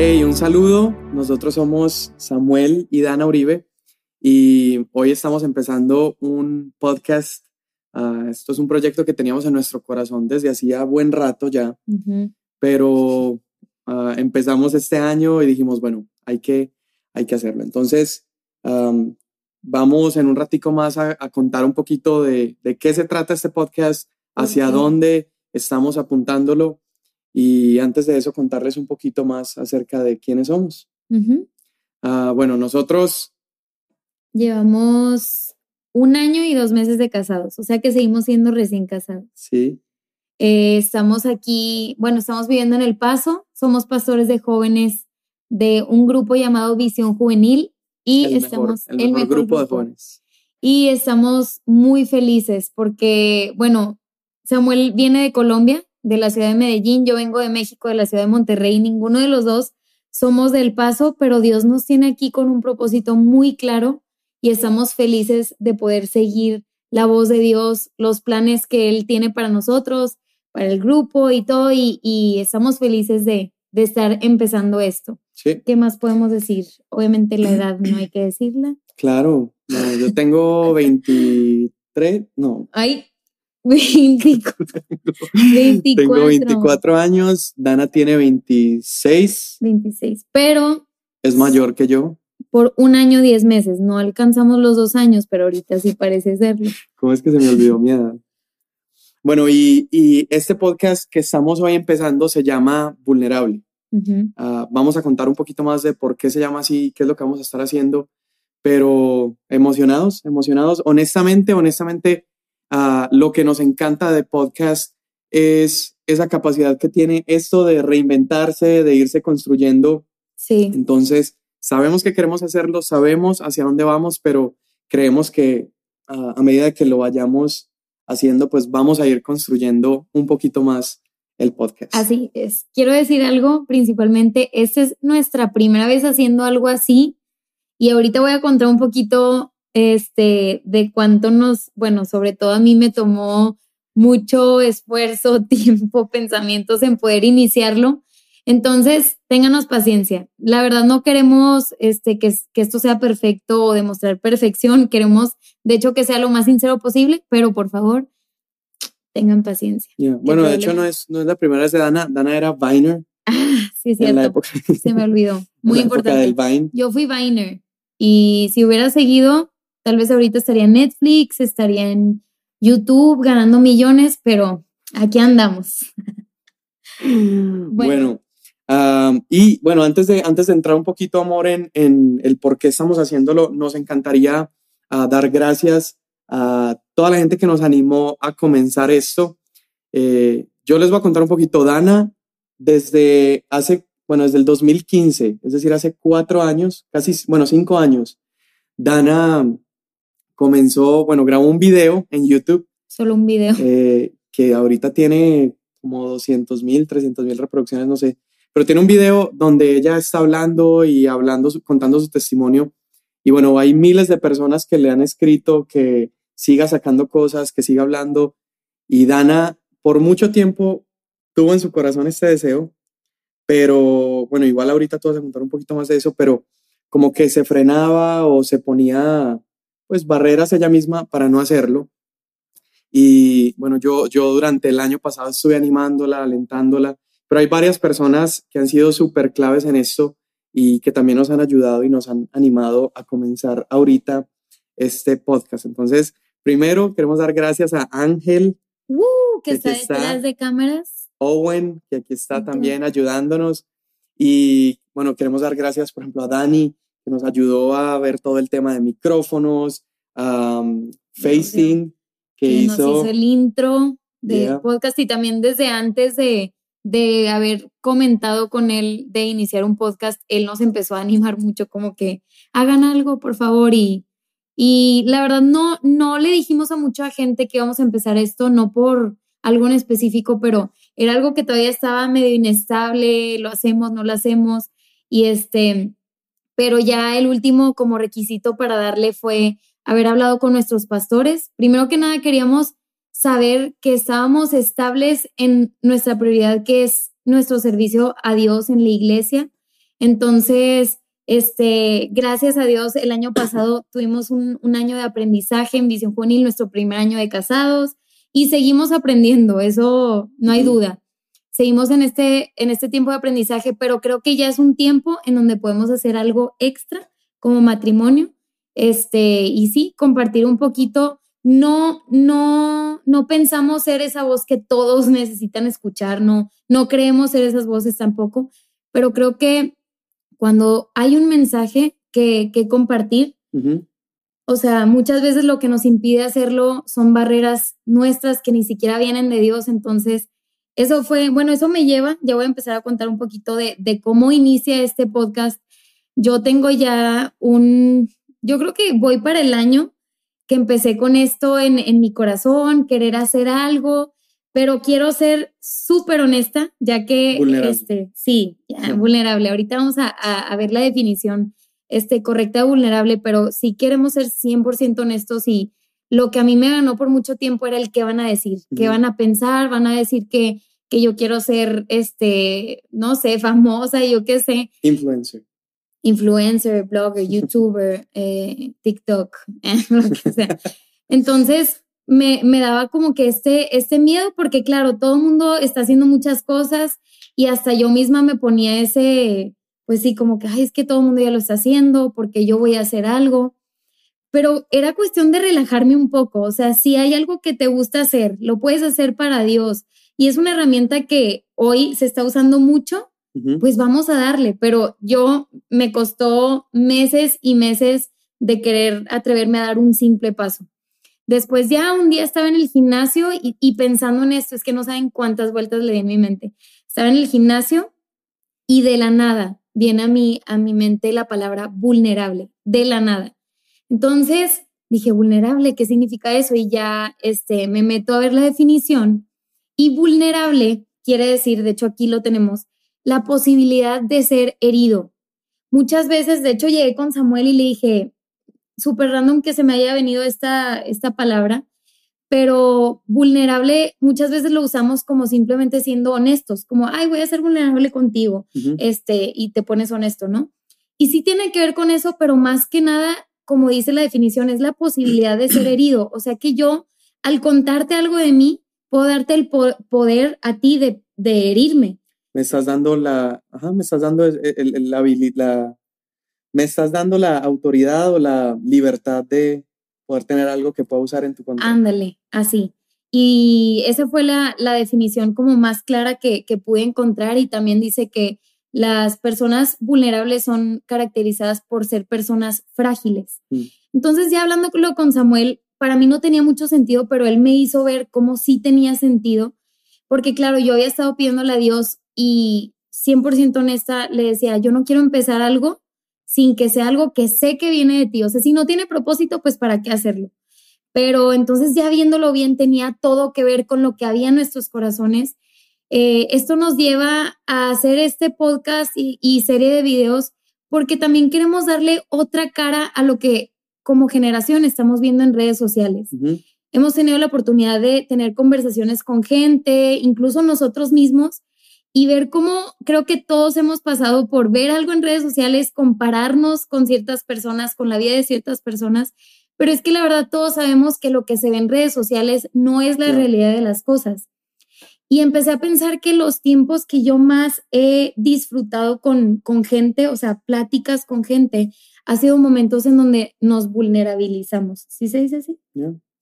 Hey, un saludo. Nosotros somos Samuel y Dana Uribe y hoy estamos empezando un podcast. Ah, esto es un proyecto que teníamos en nuestro corazón desde hacía buen rato ya, pero ah, empezamos este año y dijimos, bueno, hay que, hay que hacerlo. Entonces, vamos en un ratico más a, contar un poquito de, de, qué se trata este podcast, hacia dónde estamos apuntándolo y antes de eso contarles un poquito más acerca de quiénes somos. Ah, bueno, nosotros... Llevamos un año y dos meses de casados, o sea que seguimos siendo recién casados. Sí. Eh, estamos aquí, bueno, estamos viviendo en El Paso, somos pastores de jóvenes de un grupo llamado Visión Juvenil y estamos en el mejor, grupo, de jóvenes. Y estamos muy felices porque, bueno, Samuel viene de Colombia, de la ciudad de Medellín, yo vengo de México, de la ciudad de Monterrey, ninguno de los dos somos del paso, pero Dios nos tiene aquí con un propósito muy claro y estamos felices de poder seguir la voz de Dios, los planes que Él tiene para nosotros, para el grupo y todo, y, estamos felices de, de, estar empezando esto. Sí. ¿Qué más podemos decir? Obviamente la edad no hay que decirla. Claro, yo tengo 23, no. Ay, 24. Tengo 24 años, Dana tiene 26. 26, pero... Es mayor que yo. Por un año, 10 meses. No alcanzamos los dos años, pero ahorita sí parece serlo. ¿Cómo es que se me olvidó mi edad? Bueno, y, y este podcast que estamos hoy empezando se llama Vulnerable. Ah, vamos a contar un poquito más de por qué se llama así, qué es lo que vamos a estar haciendo, pero emocionados, emocionados. Honestamente, honestamente, Ah, lo que nos encanta de podcast es esa capacidad que tiene esto de reinventarse, de irse construyendo. Sí. Entonces, sabemos que queremos hacerlo, sabemos hacia dónde vamos, pero creemos que ah, a medida que lo vayamos haciendo, pues vamos a ir construyendo un poquito más el podcast. Así es. Quiero decir algo, principalmente, esta es nuestra primera vez haciendo algo así y ahorita voy a contar un poquito este, de cuánto nos, bueno, sobre todo a mí me tomó mucho esfuerzo, tiempo, pensamientos en poder iniciarlo. Entonces, ténganos paciencia. La verdad no queremos este, que, que esto sea perfecto o demostrar perfección. Queremos, de hecho, que sea lo más sincero posible, pero por favor, tengan paciencia. Bueno, de hecho, no es, no es la primera vez de Dana. Dana era Viner. Ah, sí, cierto. Se me olvidó. Muy importante. Yo fui Viner. Y si hubiera seguido, Tal vez ahorita estaría en Netflix, estaría en YouTube ganando millones, pero aquí andamos. bueno, y bueno, antes de, antes de entrar un poquito, amor, en, en el por qué estamos haciéndolo, nos encantaría ah, dar gracias a toda la gente que nos animó a comenzar esto. Eh, yo les voy a contar un poquito. Dana, desde hace, bueno, desde el 2015, es decir, hace cuatro años, casi, bueno, cinco años, Dana comenzó, bueno, grabó un video en YouTube. Solo un video. Eh, que ahorita tiene como 200 mil, 300 mil reproducciones, no sé. Pero tiene un video donde ella está hablando y hablando, contando su testimonio. Y bueno, hay miles de personas que le han escrito que siga sacando cosas, que siga hablando. Y Dana, por mucho tiempo, tuvo en su corazón este deseo. Pero bueno, igual ahorita tú vas a contar un poquito más de eso, pero como que se frenaba o se ponía pues barreras ella misma para no hacerlo. Y bueno, yo, yo durante el año pasado estuve animándola, alentándola, pero hay varias personas que han sido súper claves en esto y que también nos han ayudado y nos han animado a comenzar ahorita este podcast. Entonces, primero queremos dar gracias a Ángel. Uh, que, está detrás de cámaras. Owen, que aquí está también ayudándonos. Y bueno, queremos dar gracias, por ejemplo, a Dani, nos ayudó a ver todo el tema de micrófonos, facing, que, hizo, nos hizo el intro del podcast y también desde antes de, de haber comentado con él de iniciar un podcast, él nos empezó a animar mucho como que hagan algo, por favor, y, y la verdad no, no le dijimos a mucha gente que íbamos a empezar esto, no por algo en específico, pero era algo que todavía estaba medio inestable, lo hacemos, no lo hacemos, y este, pero ya el último como requisito para darle fue haber hablado con nuestros pastores. Primero que nada queríamos saber que estábamos estables en nuestra prioridad, que es nuestro servicio a Dios en la iglesia. Entonces, este, gracias a Dios, el año pasado tuvimos un, año de aprendizaje en Visión Juvenil, nuestro primer año de casados, y seguimos aprendiendo, eso no hay duda. Seguimos en este, en este tiempo de aprendizaje, pero creo que ya es un tiempo en donde podemos hacer algo extra como matrimonio, este, y sí, compartir un poquito. No, no, no pensamos ser esa voz que todos necesitan escuchar, no, no creemos ser esas voces tampoco, pero creo que cuando hay un mensaje que, compartir, o sea, muchas veces lo que nos impide hacerlo son barreras nuestras que ni siquiera vienen de Dios. Entonces, eso fue, bueno, eso me lleva, ya voy a empezar a contar un poquito de, cómo inicia este podcast. Yo tengo ya un, yo creo que voy para el año que empecé con esto en, en mi corazón, querer hacer algo, pero quiero ser súper honesta, ya que, este, sí, vulnerable. Ahorita vamos a, ver la definición este, correcta de vulnerable, pero si queremos ser 100% honestos y lo que a mí me ganó por mucho tiempo era el qué van a decir, qué van a pensar, van a decir que, que yo quiero ser, este, no sé, famosa, yo qué sé. Influencer. Influencer, blogger, youtuber, eh, TikTok, lo que sea. Entonces, me, me daba como que este, este miedo, porque claro, todo el mundo está haciendo muchas cosas y hasta yo misma me ponía ese, pues sí, como que, ay, es que todo el mundo ya lo está haciendo, porque yo voy a hacer algo. Pero era cuestión de relajarme un poco, o sea, si hay algo que te gusta hacer, lo puedes hacer para Dios. Y es una herramienta que hoy se está usando mucho, pues vamos a darle, pero yo me costó meses y meses de querer atreverme a dar un simple paso. Después ya un día estaba en el gimnasio y, pensando en esto, es que no saben cuántas vueltas le di en mi mente. Estaba en el gimnasio y de la nada viene a mí, a mi mente la palabra vulnerable, de la nada. Entonces dije, vulnerable, ¿qué significa eso? Y ya este, me meto a ver la definición y vulnerable quiere decir, de hecho aquí lo tenemos, la posibilidad de ser herido. Muchas veces, de hecho, llegué con Samuel y le dije, súper random que se me haya venido esta, esta palabra, pero vulnerable muchas veces lo usamos como simplemente siendo honestos, como, ay, voy a ser vulnerable contigo, este, y te pones honesto, ¿no? Y sí tiene que ver con eso, pero más que nada, como dice la definición, es la posibilidad de ser herido. O sea que yo, al contarte algo de mí, puedo darte el poder a ti de, de herirme. Me estás dando la, ajá, me estás dando la, la, me estás dando la autoridad o la libertad de poder tener algo que pueda usar en tu contra. Ándale, así. Y esa fue la, definición como más clara que, pude encontrar y también dice que las personas vulnerables son caracterizadas por ser personas frágiles. Mm. Entonces ya hablándolo con Samuel, para mí no tenía mucho sentido, pero él me hizo ver cómo sí tenía sentido, porque claro, yo había estado pidiéndole a Dios y 100% honesta le decía, yo no quiero empezar algo sin que sea algo que sé que viene de ti. O sea, si no tiene propósito, pues ¿para qué hacerlo? Pero entonces ya viéndolo bien, tenía todo que ver con lo que había en nuestros corazones. Eh, esto nos lleva a hacer este podcast y, serie de videos porque también queremos darle otra cara a lo que como generación estamos viendo en redes sociales. Hemos tenido la oportunidad de tener conversaciones con gente, incluso nosotros mismos, y ver cómo creo que todos hemos pasado por ver algo en redes sociales, compararnos con ciertas personas, con la vida de ciertas personas, pero es que la verdad todos sabemos que lo que se ve en redes sociales no es la realidad de las cosas. Y empecé a pensar que los tiempos que yo más he disfrutado con, con gente, o sea, pláticas con gente, ha sido momentos en donde nos vulnerabilizamos. ¿Sí se dice así?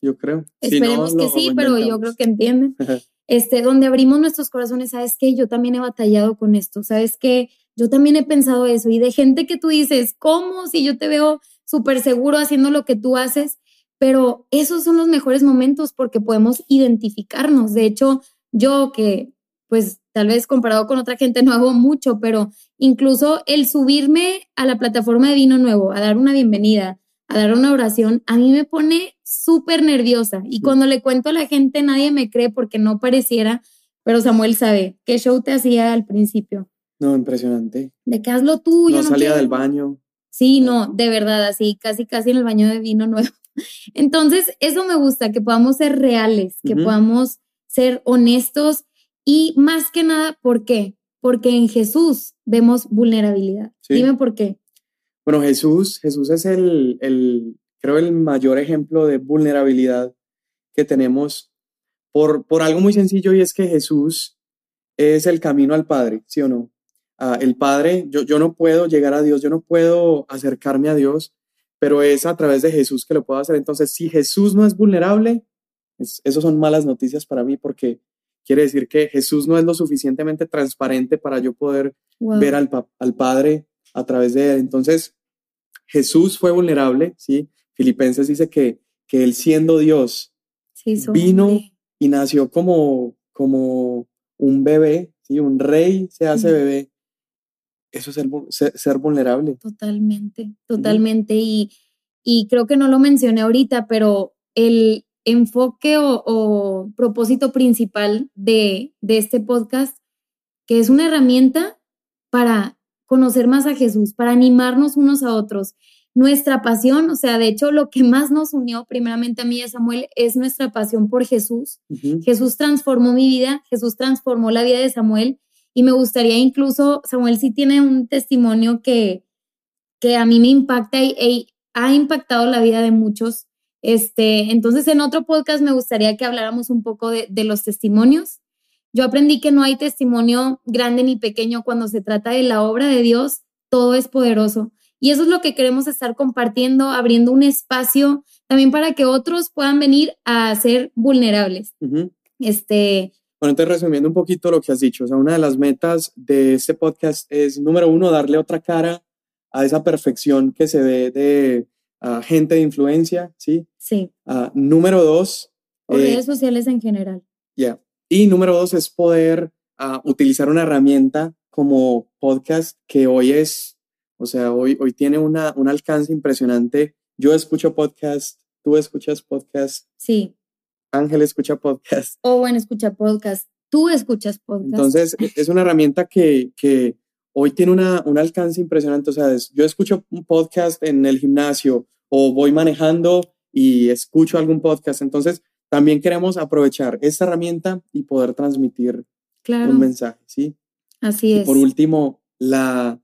yo creo. Esperemos que sí, pero yo creo que entienden. este, donde abrimos nuestros corazones, sabes que yo también he batallado con esto, sabes que yo también he pensado eso y de gente que tú dices, ¿cómo? Si yo te veo súper seguro haciendo lo que tú haces, pero esos son los mejores momentos porque podemos identificarnos. De hecho, yo que pues tal vez comparado con otra gente no hago mucho, pero incluso el subirme a la plataforma de vino nuevo, a dar una bienvenida, a dar una oración, a mí me pone súper nerviosa. Y cuando le cuento a la gente, nadie me cree porque no pareciera, pero Samuel sabe qué show te hacía al principio. No, impresionante. De qué hazlo tú. No, salía del baño. Sí, no, de verdad, así, casi, casi en el baño de vino nuevo. Entonces, eso me gusta, que podamos ser reales, que podamos ser honestos y más que nada, ¿por qué? porque en Jesús vemos vulnerabilidad. Dime por qué. Bueno, Jesús, Jesús es el, el, creo, el mayor ejemplo de vulnerabilidad que tenemos por, por algo muy sencillo y es que Jesús es el camino al Padre, ¿sí o no? Ah, el Padre, yo, yo no puedo llegar a Dios, yo no puedo acercarme a Dios, pero es a través de Jesús que lo puedo hacer. Entonces, si Jesús no es vulnerable, es, eso son malas noticias para mí porque quiere decir que Jesús no es lo suficientemente transparente para yo poder ver al, al Padre a través de él. Entonces, Jesús fue vulnerable, ¿sí? Filipenses dice que, que él siendo Dios vino y nació como, como un bebé, ¿sí? Un rey se hace bebé. Eso es ser, vulnerable. Totalmente, totalmente. Y, y creo que no lo mencioné ahorita, pero el enfoque o, o propósito principal de, de este podcast, que es una herramienta para conocer más a Jesús, para animarnos unos a otros. Nuestra pasión, o sea, de hecho, lo que más nos unió primeramente a mí y a Samuel es nuestra pasión por Jesús. Jesús transformó mi vida, Jesús transformó la vida de Samuel y me gustaría incluso, Samuel sí tiene un testimonio que, que a mí me impacta y, ha impactado la vida de muchos. Este, entonces, en otro podcast me gustaría que habláramos un poco de, de los testimonios yo aprendí que no hay testimonio grande ni pequeño cuando se trata de la obra de Dios, todo es poderoso. Y eso es lo que queremos estar compartiendo, abriendo un espacio también para que otros puedan venir a ser vulnerables. Este. Bueno, entonces resumiendo un poquito lo que has dicho, o sea, una de las metas de este podcast es, número uno, darle otra cara a esa perfección que se ve de gente de influencia, ¿sí? Sí. Uh, número dos. O redes eh, sociales en general. Ya. Y número dos es poder ah, utilizar una herramienta como podcast que hoy es, o sea, hoy, hoy tiene una, un alcance impresionante. Yo escucho podcast, tú escuchas podcast. Sí. Ángel escucha podcast. Owen escucha podcast. Tú escuchas podcast. Entonces, e, es una herramienta que, que hoy tiene una, un alcance impresionante. O sea, yo escucho un podcast en el gimnasio o voy manejando y escucho algún podcast. Entonces, también queremos aprovechar esta herramienta y poder transmitir un mensaje, ¿sí? Así es. por último, la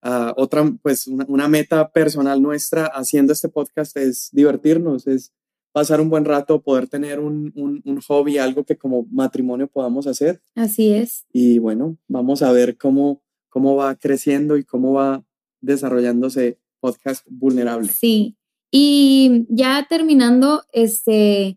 ah, otra, pues una, meta personal nuestra haciendo este podcast es divertirnos, es pasar un buen rato, poder tener un, un, hobby, algo que como matrimonio podamos hacer. Así es. Y bueno, vamos a ver cómo, cómo va creciendo y cómo va desarrollándose podcast vulnerable. Sí. Y ya terminando, este,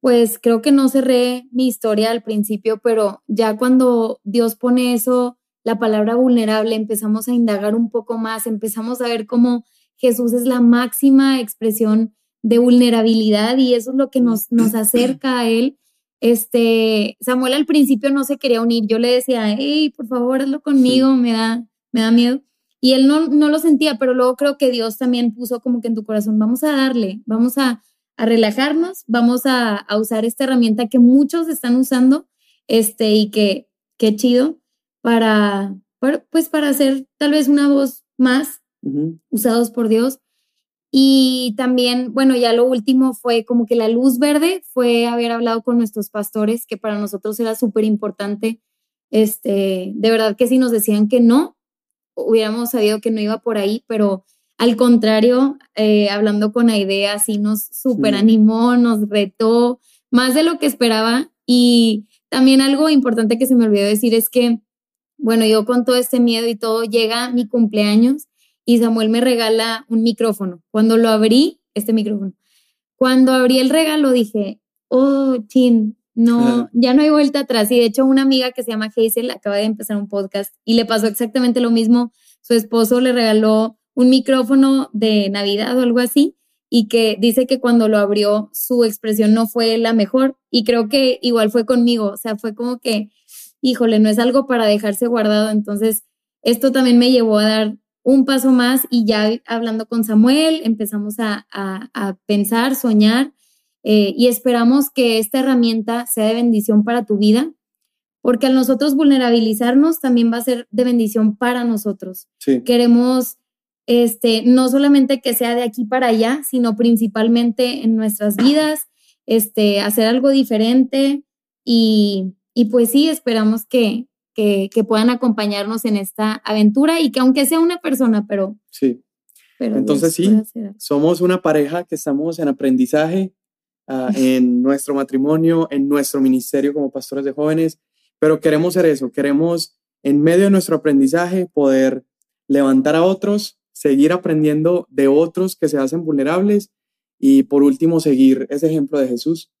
pues creo que no cerré mi historia al principio, pero ya cuando Dios pone eso, la palabra vulnerable, empezamos a indagar un poco más, empezamos a ver cómo Jesús es la máxima expresión de vulnerabilidad y eso es lo que nos, nos acerca a Él. Este, Samuel al principio no se quería unir, yo le decía, hey, por favor, hazlo conmigo, me da, me da miedo. Y él no, no lo sentía, pero luego creo que Dios también puso como que en tu corazón, vamos a darle, vamos a, a relajarnos, vamos a, usar esta herramienta que muchos están usando, este, y que, qué chido, para, pues para hacer tal vez una voz más usados por Dios. Y también, bueno, ya lo último fue como que la luz verde fue haber hablado con nuestros pastores, que para nosotros era súper importante. Este, de verdad que si nos decían que no, hubiéramos sabido que no iba por ahí, pero al contrario, eh, hablando con Aidea, sí nos super animó, nos retó más de lo que esperaba. Y también algo importante que se me olvidó decir es que, bueno, yo con todo este miedo y todo, llega mi cumpleaños y Samuel me regala un micrófono. Cuando lo abrí, este micrófono, cuando abrí el regalo dije, oh, chin, no, ya no hay vuelta atrás. Y de hecho, una amiga que se llama Hazel acaba de empezar un podcast y le pasó exactamente lo mismo. Su esposo le regaló un micrófono de Navidad o algo así y que dice que cuando lo abrió su expresión no fue la mejor y creo que igual fue conmigo, o sea, fue como que, híjole, no es algo para dejarse guardado, entonces esto también me llevó a dar un paso más y ya hablando con Samuel empezamos a, pensar, soñar eh, y esperamos que esta herramienta sea de bendición para tu vida, porque al nosotros vulnerabilizarnos también va a ser de bendición para nosotros. Queremos este, no solamente que sea de aquí para allá, sino principalmente en nuestras vidas, este, hacer algo diferente y, y pues sí, esperamos que, que, que, puedan acompañarnos en esta aventura y que aunque sea una persona, pero... Sí. Pero Entonces sí, somos una pareja que estamos en aprendizaje, ah, en nuestro matrimonio, en nuestro ministerio como pastores de jóvenes, pero queremos ser eso, queremos en medio de nuestro aprendizaje poder levantar a otros, seguir aprendiendo de otros que se hacen vulnerables y por último seguir ese ejemplo de Jesús,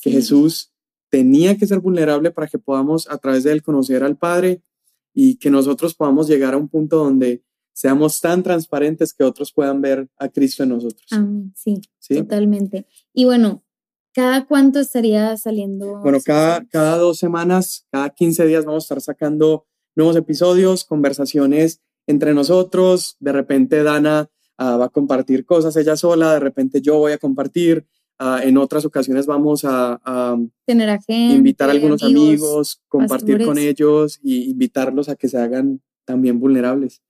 que Jesús tenía que ser vulnerable para que podamos a través de él conocer al Padre y que nosotros podamos llegar a un punto donde seamos tan transparentes que otros puedan ver a Cristo en nosotros. Amén, sí, totalmente. Y bueno, ¿cada cuánto estaría saliendo? Bueno, cada, cada dos semanas, cada 15 días vamos a estar sacando nuevos episodios, conversaciones entre nosotros. De repente Dana ah, va a compartir cosas ella sola, de repente yo voy a compartir. Ah, en otras ocasiones vamos a, tener a gente, invitar a algunos amigos, compartir con ellos y invitarlos a que se hagan también vulnerables.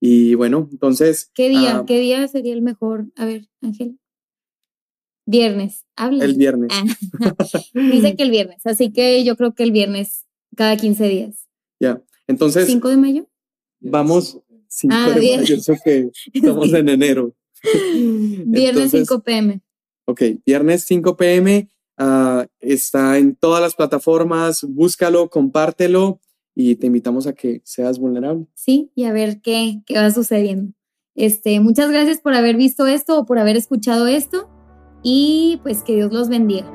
Y bueno, entonces... ¿Qué día? Ah, ¿Qué día sería el mejor? A ver, Ángel. Viernes, habla. El viernes. Dice que el viernes, así que yo creo que el viernes cada 15 días. Ya, entonces... ¿5 de mayo? Vamos, 5 ah, de mayo, eso que estamos en enero. Viernes 5 pm. Ok, viernes 5 pm. Ah, está en todas las plataformas. Búscalo, compártelo y te invitamos a que seas vulnerable. Sí, y a ver qué, qué va sucediendo. Este, muchas gracias por haber visto esto o por haber escuchado esto y pues que Dios los bendiga.